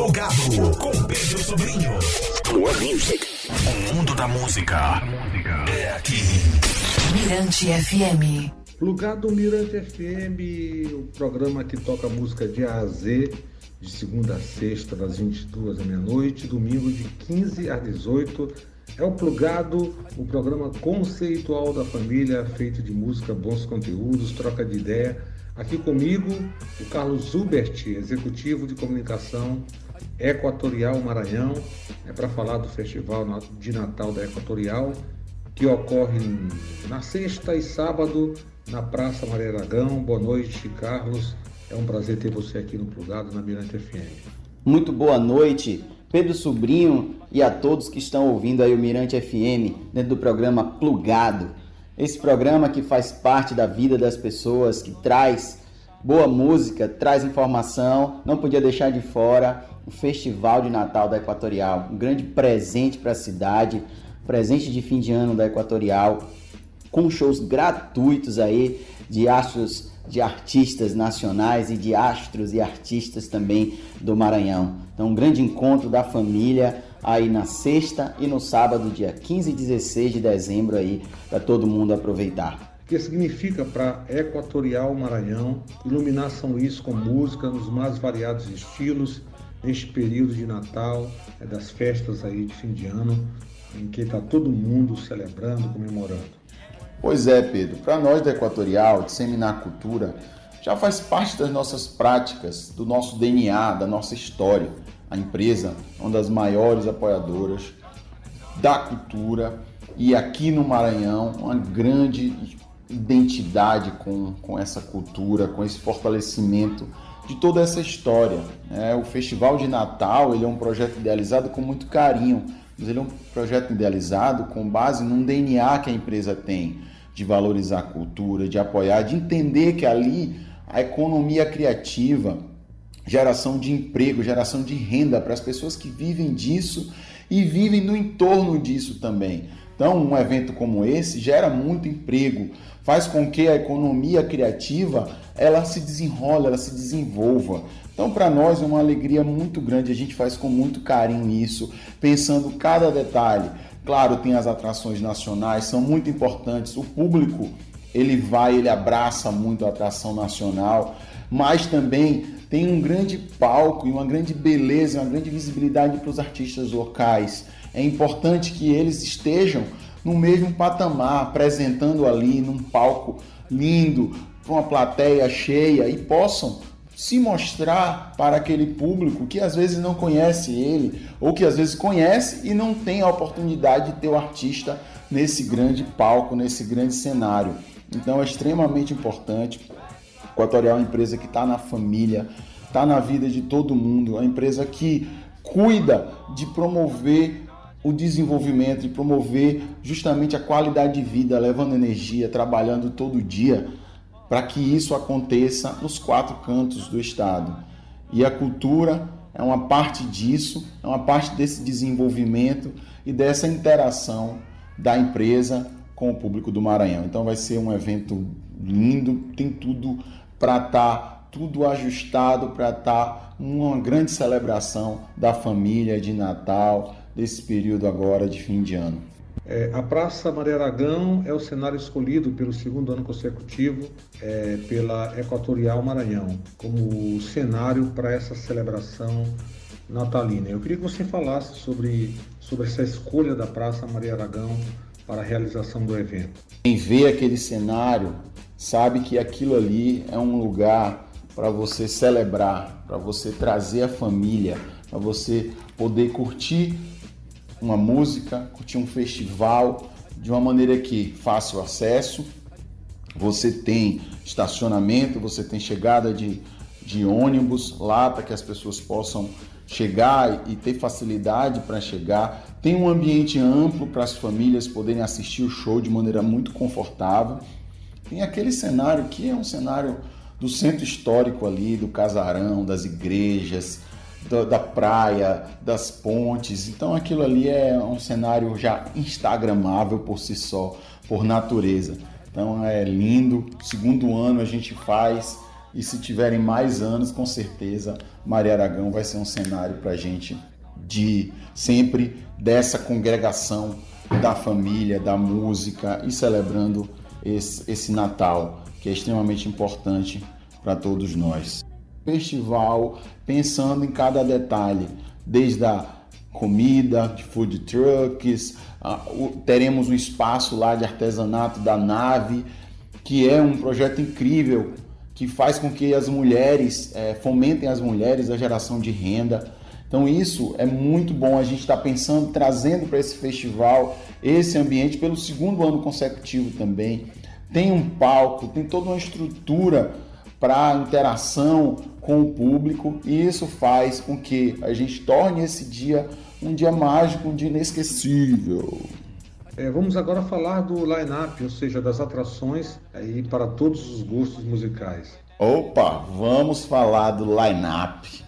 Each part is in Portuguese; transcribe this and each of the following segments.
Plugado com Pedro Sobrinho. More music. O mundo da música é aqui. Mirante FM. Plugado Mirante FM, o programa que toca música de A a Z, de segunda a sexta, das 22 à meia-noite, domingo de 15 às 18. É o Plugado, o programa conceitual da família, feito de música, bons conteúdos, troca de ideia. Aqui comigo, o Carlos Zubert, executivo de comunicação Equatorial Maranhão, é para falar do Festival de Natal da Equatorial, que ocorre na sexta e sábado na Praça Maria Aragão. Boa noite, Carlos. É um prazer ter você aqui no Plugado, na Mirante FM. Muito boa noite, Pedro Sobrinho e a todos que estão ouvindo aí o Mirante FM dentro do programa Plugado. Esse programa que faz parte da vida das pessoas, que traz boa música, traz informação, não podia deixar de fora o Festival de Natal da Equatorial, um grande presente para a cidade, presente de fim de ano da Equatorial, com shows gratuitos aí de astros, de artistas nacionais e de astros e artistas também do Maranhão. Então, um grande encontro da família aí na sexta e no sábado, dia 15 e 16 de dezembro aí, para todo mundo aproveitar. O que significa para Equatorial Maranhão iluminar São Luís com música nos mais variados estilos neste período de Natal, é das festas aí de fim de ano, em que está todo mundo celebrando, comemorando. Pois é, Pedro. Para nós da Equatorial, disseminar cultura já faz parte das nossas práticas, do nosso DNA, da nossa história. A empresa é uma das maiores apoiadoras da cultura e aqui no Maranhão, uma grande identidade com, com essa cultura, com esse fortalecimento de toda essa história. É, o Festival de Natal ele é um projeto idealizado com muito carinho, mas ele é um projeto idealizado com base num DNA que a empresa tem de valorizar a cultura, de apoiar, de entender que ali a economia criativa, geração de emprego, geração de renda para as pessoas que vivem disso e vivem no entorno disso também. Então, um evento como esse gera muito emprego, faz com que a economia criativa ela se desenrola, ela se desenvolva. Então, para nós é uma alegria muito grande, a gente faz com muito carinho isso, pensando cada detalhe. Claro, tem as atrações nacionais, são muito importantes. O público, ele vai, ele abraça muito a atração nacional, mas também tem um grande palco e uma grande beleza, uma grande visibilidade para os artistas locais. É importante que eles estejam no mesmo patamar, apresentando ali num palco lindo, para uma plateia cheia e possam se mostrar para aquele público que às vezes não conhece ele, ou que às vezes conhece e não tem a oportunidade de ter o artista nesse grande palco, nesse grande cenário. Então é extremamente importante. Equatorial é uma empresa que está na família, está na vida de todo mundo, é uma empresa que cuida de promover o desenvolvimento, de promover justamente a qualidade de vida, levando energia, trabalhando todo dia para que isso aconteça nos quatro cantos do Estado. E a cultura é uma parte disso, é uma parte desse desenvolvimento e dessa interação da empresa com o público do Maranhão. Então vai ser um evento lindo, tem tudo para estar tá, tudo ajustado para estar tá uma grande celebração da família de Natal, desse período agora de fim de ano. É, a Praça Maria Aragão é o cenário escolhido pelo segundo ano consecutivo é, pela Equatorial Maranhão como cenário para essa celebração natalina. Eu queria que você falasse sobre, sobre essa escolha da Praça Maria Aragão para a realização do evento. Quem vê aquele cenário sabe que aquilo ali é um lugar para você celebrar, para você trazer a família, para você poder curtir uma música, curtir um festival de uma maneira que fácil acesso. Você tem estacionamento, você tem chegada de, de ônibus lá para que as pessoas possam chegar e ter facilidade para chegar. Tem um ambiente amplo para as famílias poderem assistir o show de maneira muito confortável. Tem aquele cenário que é um cenário do centro histórico ali, do casarão, das igrejas, da, da, praia, das pontes. Então aquilo ali é um cenário já instagramável por si só, por natureza. Então é lindo. Segundo ano a gente faz E se tiverem mais anos, com certeza Maria Aragão vai ser um cenário para a gente de sempre dessa congregação da família, da música e celebrando esse, esse Natal que é extremamente importante para todos nós. Festival pensando em cada detalhe, desde a comida, food trucks, teremos um espaço lá de artesanato da nave, que é um projeto incrível que faz com que as mulheres é, fomentem as mulheres a geração de renda. Então isso é muito bom. A gente está pensando, trazendo para esse festival esse ambiente pelo segundo ano consecutivo também. Tem um palco, tem toda uma estrutura para interação com o público e isso faz com que a gente torne esse dia um dia mágico, um dia inesquecível. É, vamos agora falar do line-up, ou seja, das atrações aí para todos os gostos musicais. Opa, vamos falar do line-up,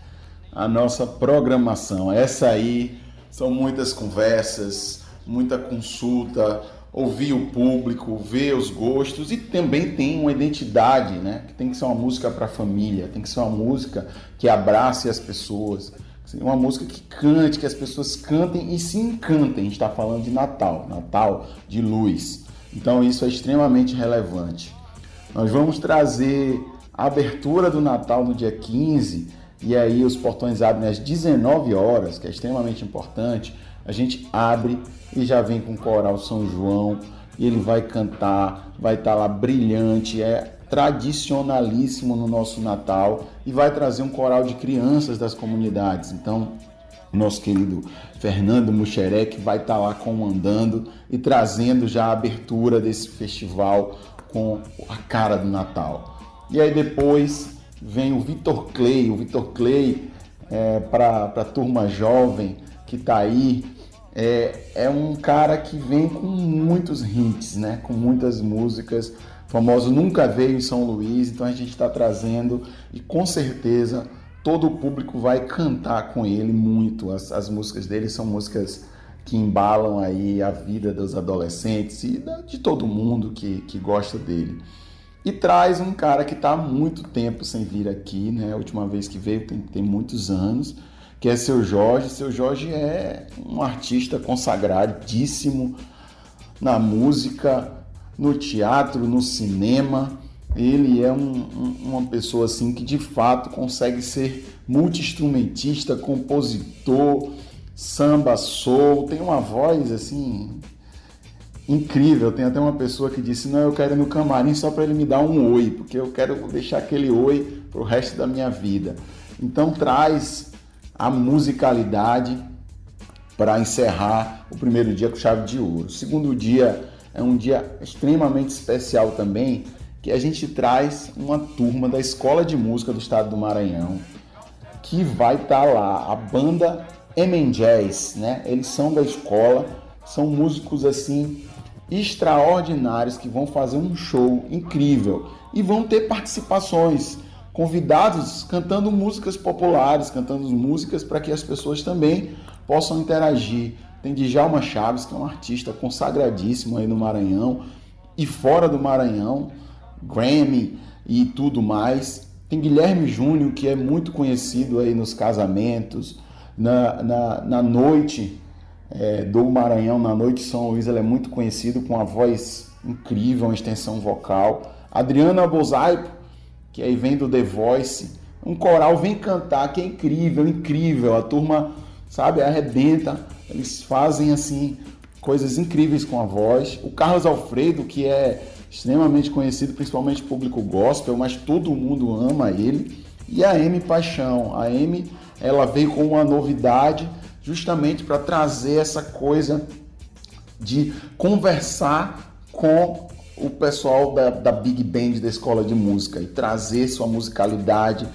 a nossa programação. Essa aí são muitas conversas, muita consulta, ouvir o público, ver os gostos e também tem uma identidade, né? Que tem que ser uma música para a família, tem que ser uma música que abrace as pessoas, uma música que cante, que as pessoas cantem e se encantem. A gente está falando de Natal, Natal de luz. Então isso é extremamente relevante. Nós vamos trazer a abertura do Natal no dia 15 e aí os portões abrem às 19 horas, que é extremamente importante. A gente abre e já vem com o coral São João e ele vai cantar, vai estar tá lá brilhante, é tradicionalíssimo no nosso Natal e vai trazer um coral de crianças das comunidades. Então, nosso querido Fernando Muxerec vai estar tá lá comandando e trazendo já a abertura desse festival com a cara do Natal. E aí depois vem o Vitor Clay, o Vitor Clay é, para a turma jovem que está aí é, é um cara que vem com muitos hits, né? Com muitas músicas. O famoso nunca veio em São Luís, então a gente está trazendo e com certeza todo o público vai cantar com ele muito. As, as músicas dele são músicas que embalam aí a vida dos adolescentes e de todo mundo que, que gosta dele. E traz um cara que está há muito tempo sem vir aqui, né? A última vez que veio tem, tem muitos anos que é seu Jorge. Seu Jorge é um artista consagradíssimo na música, no teatro, no cinema. Ele é um, um, uma pessoa assim que de fato consegue ser multi-instrumentista, compositor, samba, soul, tem uma voz assim incrível. Tem até uma pessoa que disse: Não, eu quero ir no camarim só para ele me dar um oi, porque eu quero deixar aquele oi para o resto da minha vida. Então traz a musicalidade para encerrar o primeiro dia com chave de ouro. O segundo dia é um dia extremamente especial também, que a gente traz uma turma da Escola de Música do Estado do Maranhão, que vai estar tá lá, a banda Emen Jazz, né? Eles são da escola, são músicos assim extraordinários que vão fazer um show incrível e vão ter participações convidados cantando músicas populares, cantando músicas para que as pessoas também possam interagir. Tem Djalma Chaves, que é um artista consagradíssimo aí no Maranhão e fora do Maranhão, Grammy e tudo mais. Tem Guilherme Júnior, que é muito conhecido aí nos casamentos, na, na, na noite é, do Maranhão, na noite de São Luís, ele é muito conhecido com a voz incrível, uma extensão vocal. Adriana Bozaipo, que aí vem do The Voice. Um coral vem cantar, que é incrível, incrível. A turma, sabe, arrebenta. Eles fazem assim coisas incríveis com a voz. O Carlos Alfredo, que é extremamente conhecido, principalmente público gospel, mas todo mundo ama ele. E a M Paixão. A M, ela veio com uma novidade justamente para trazer essa coisa de conversar com o pessoal da, da Big Band da escola de música e trazer sua musicalidade,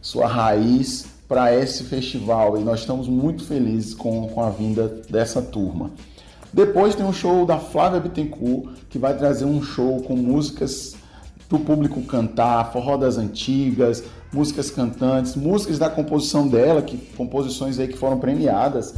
sua raiz para esse festival. E nós estamos muito felizes com, com a vinda dessa turma. Depois tem um show da Flávia Bittencourt, que vai trazer um show com músicas para o público cantar, forró das antigas, músicas cantantes, músicas da composição dela, que composições aí que foram premiadas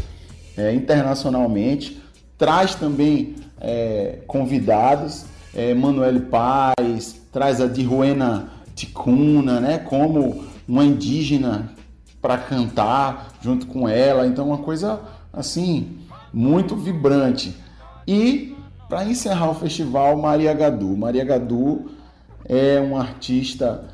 é, internacionalmente. Traz também é, convidados é, Manuel Paz, traz a Diruena ticuna, né? Como uma indígena para cantar junto com ela. Então, uma coisa assim muito vibrante. E para encerrar o festival, Maria Gadu. Maria Gadu é um artista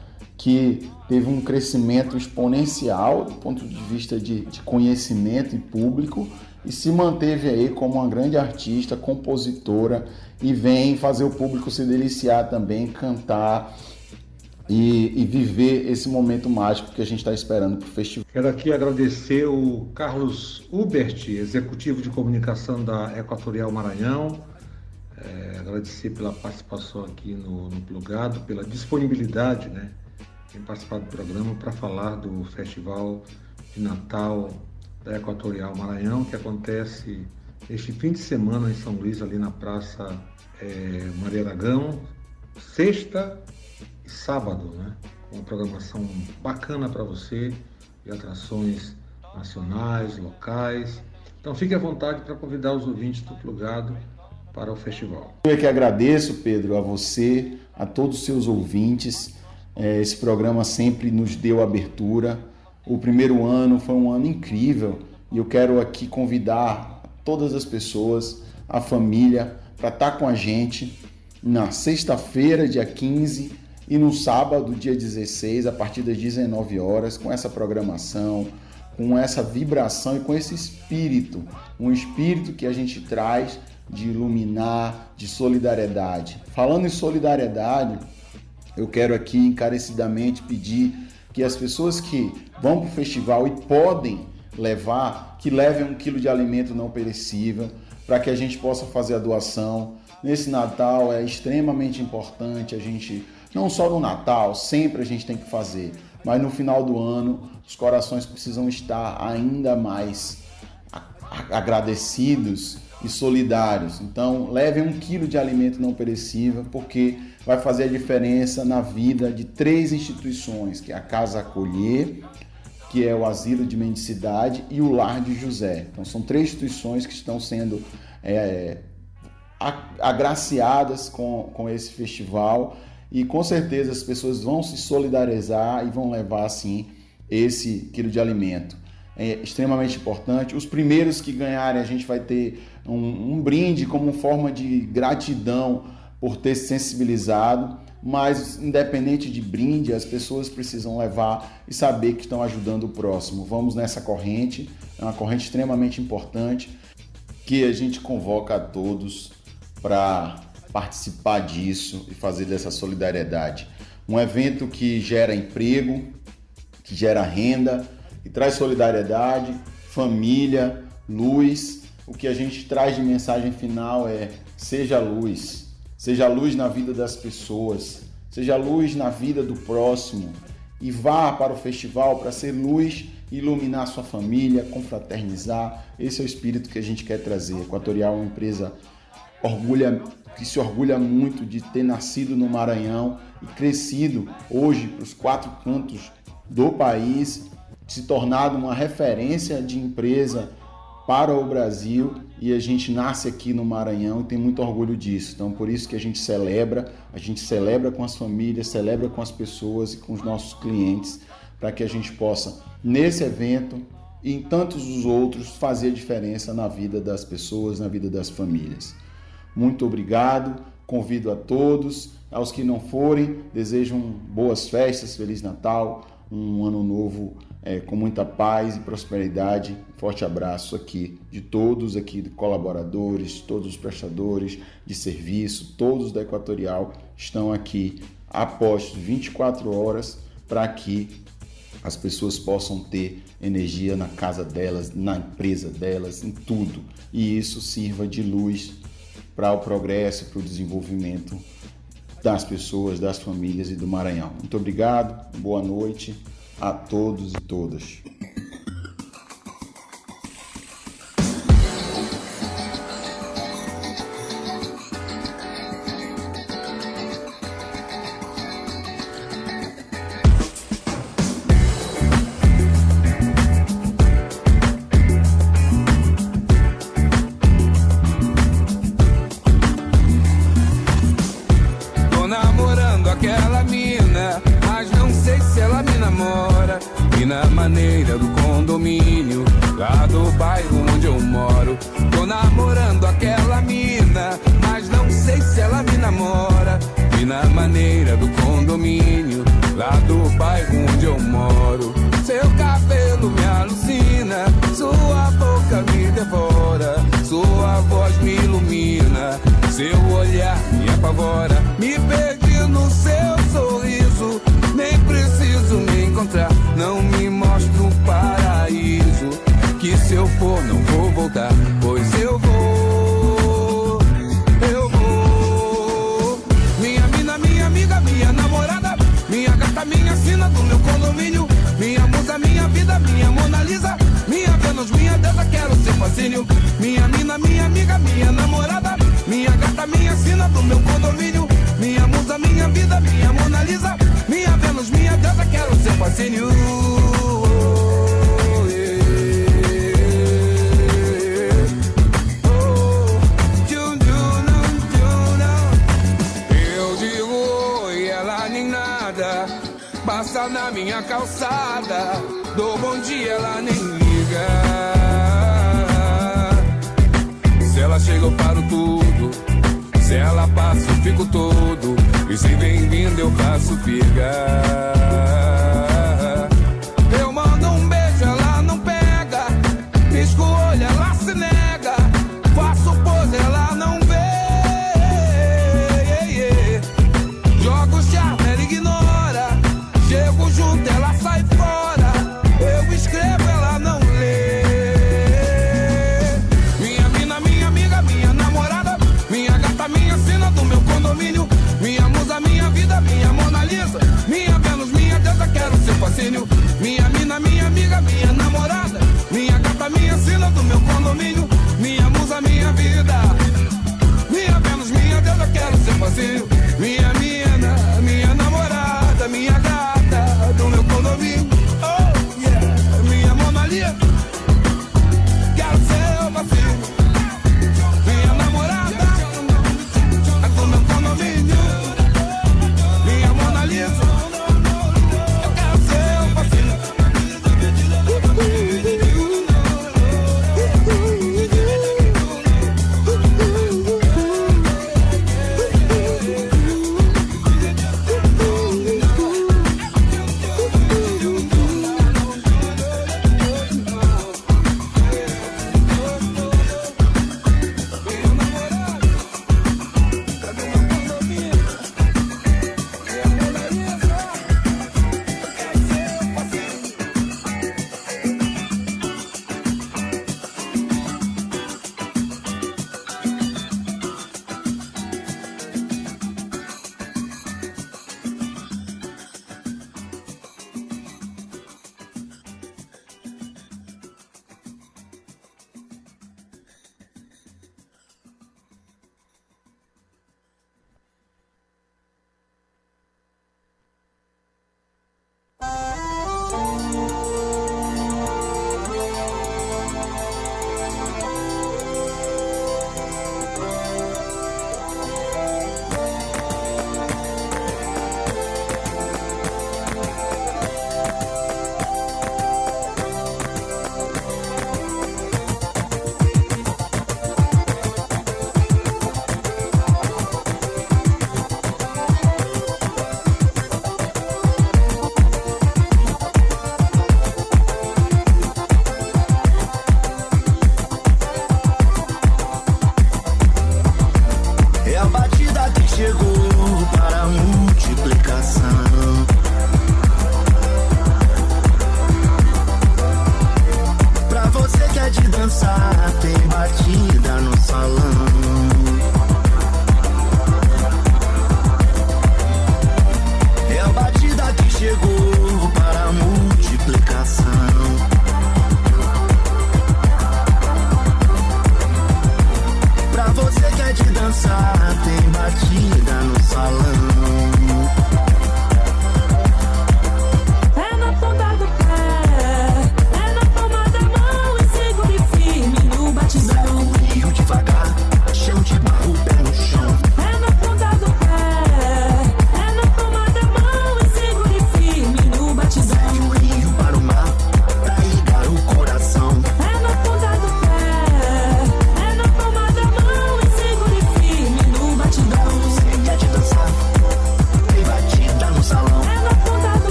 que teve um crescimento exponencial do ponto de vista de, de conhecimento e público e se manteve aí como uma grande artista, compositora e vem fazer o público se deliciar também, cantar e, e viver esse momento mágico que a gente está esperando para o festival. Quero aqui agradecer o Carlos Hubert, executivo de comunicação da Equatorial Maranhão, é, agradecer pela participação aqui no, no Plugado, pela disponibilidade né, em participar do programa para falar do Festival de Natal da Equatorial Maranhão, que acontece este fim de semana em São Luís, ali na Praça é, Maria Aragão, sexta e sábado, né? Com uma programação bacana para você e atrações nacionais, locais. Então fique à vontade para convidar os ouvintes do Plugado para o festival. Eu é que agradeço, Pedro, a você, a todos os seus ouvintes. É, esse programa sempre nos deu abertura. O primeiro ano foi um ano incrível e eu quero aqui convidar todas as pessoas, a família, para estar tá com a gente na sexta-feira, dia 15, e no sábado, dia 16, a partir das 19 horas, com essa programação, com essa vibração e com esse espírito, um espírito que a gente traz de iluminar, de solidariedade. Falando em solidariedade, eu quero aqui encarecidamente pedir que as pessoas que vão para o festival e podem levar, que levem um quilo de alimento não perecível, para que a gente possa fazer a doação. Nesse Natal é extremamente importante a gente, não só no Natal, sempre a gente tem que fazer, mas no final do ano os corações precisam estar ainda mais agradecidos e solidários. Então, levem um quilo de alimento não perecível, porque vai fazer a diferença na vida de três instituições, que é a Casa Acolher, que é o Asilo de Mendicidade e o Lar de José. Então, são três instituições que estão sendo é, agraciadas com, com esse festival e com certeza as pessoas vão se solidarizar e vão levar, assim, esse quilo de alimento é extremamente importante. Os primeiros que ganharem, a gente vai ter um, um brinde como forma de gratidão por ter se sensibilizado. Mas, independente de brinde, as pessoas precisam levar e saber que estão ajudando o próximo. Vamos nessa corrente, é uma corrente extremamente importante que a gente convoca a todos para participar disso e fazer dessa solidariedade. Um evento que gera emprego, que gera renda, que traz solidariedade, família, luz. O que a gente traz de mensagem final é: seja luz, seja luz na vida das pessoas, seja luz na vida do próximo e vá para o festival para ser luz, iluminar sua família, confraternizar. Esse é o espírito que a gente quer trazer. Equatorial é uma empresa orgulha, que se orgulha muito de ter nascido no Maranhão e crescido hoje para os quatro cantos do país se tornado uma referência de empresa para o Brasil e a gente nasce aqui no Maranhão e tem muito orgulho disso. Então, por isso que a gente celebra, a gente celebra com as famílias, celebra com as pessoas e com os nossos clientes, para que a gente possa, nesse evento e em tantos os outros, fazer diferença na vida das pessoas, na vida das famílias. Muito obrigado, convido a todos, aos que não forem, desejo boas festas, Feliz Natal, um ano novo é, com muita paz e prosperidade. Forte abraço aqui de todos aqui, de colaboradores, todos os prestadores de serviço, todos da Equatorial estão aqui apostos 24 horas para que as pessoas possam ter energia na casa delas, na empresa delas, em tudo. E isso sirva de luz para o progresso, para o desenvolvimento das pessoas, das famílias e do Maranhão. Muito obrigado, boa noite a todos e todas. piscina do meu condomínio. Minha musa, minha vida, minha Mona Lisa. Minha Vênus, minha deusa, quero ser fascínio. Minha mina, minha amiga, minha namorada. Minha gata, minha sina do meu condomínio. Minha musa, minha vida, minha Mona Lisa. Minha Vênus, minha deusa, quero ser fascínio. na minha calçada. do bom dia, ela nem liga. Se ela chega, eu paro tudo. Se ela passa, eu fico todo. E se vem vindo, eu passo pigar.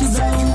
you blow.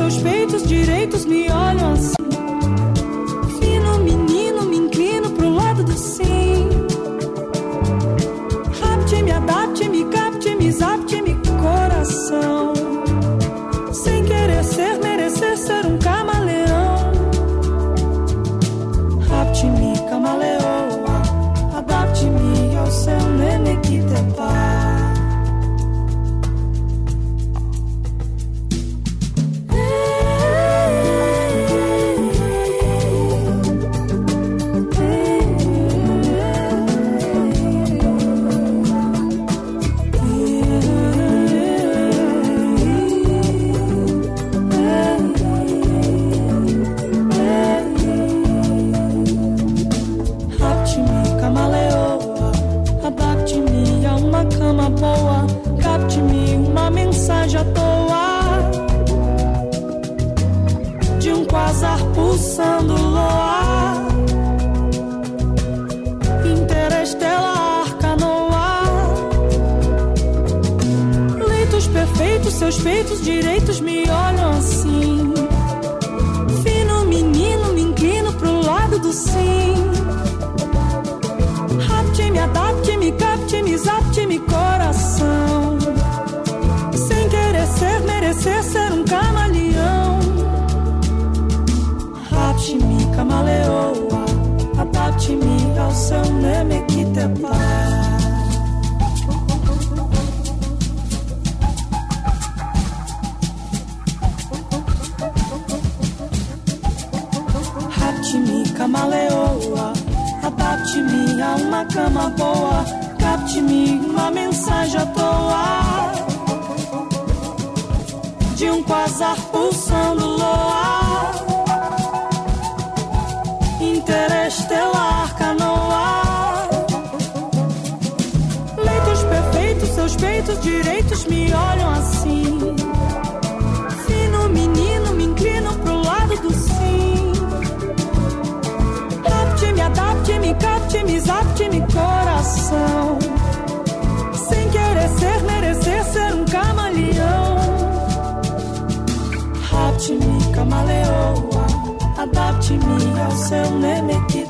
seus peitos direitos me olham assim. voa, capte-me uma mensagem à toa de um quasar pulsando loa. Interestelar canoa, leitos perfeitos, seus peitos direitos me olham assim. Fino menino, me inclino pro lado do sim. camaleão, Hapshimi camaleoa, Apaptimi alção nemequitepá. Haptimi camaleoa, adapte-me a uma cama boa, capte-me uma mensagem à toa de um quasar pulsando luar, Interestelar canoa. Leitos perfeitos, seus peitos direitos me olham assim. camaleoa, adapte-me ao seu nemequito.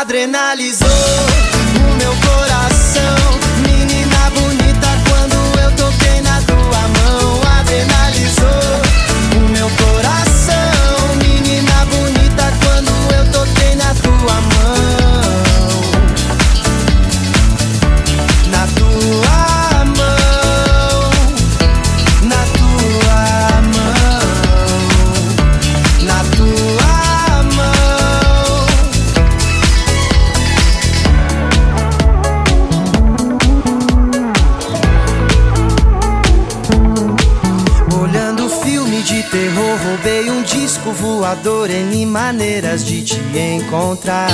Adrenalizou N maneiras de te encontrar.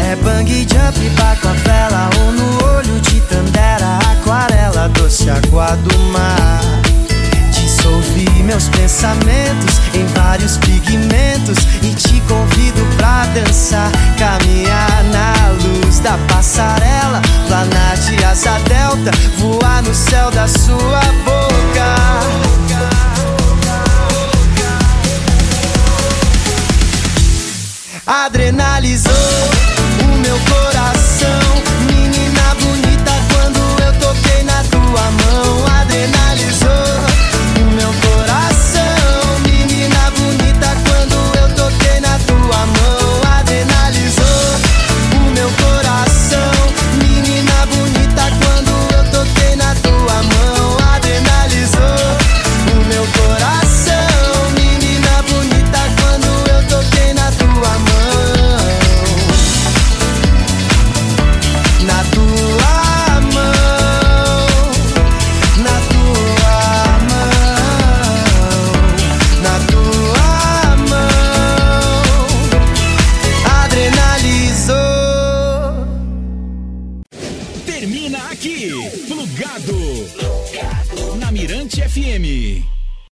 É bang jump, baco a vela ou no olho de tandera, aquarela, doce água do mar. Dissolvi meus pensamentos em vários pigmentos e te convido pra dançar, caminhar na luz da passarela, planar de asa delta, voar no céu da sua boca. Adrenalizou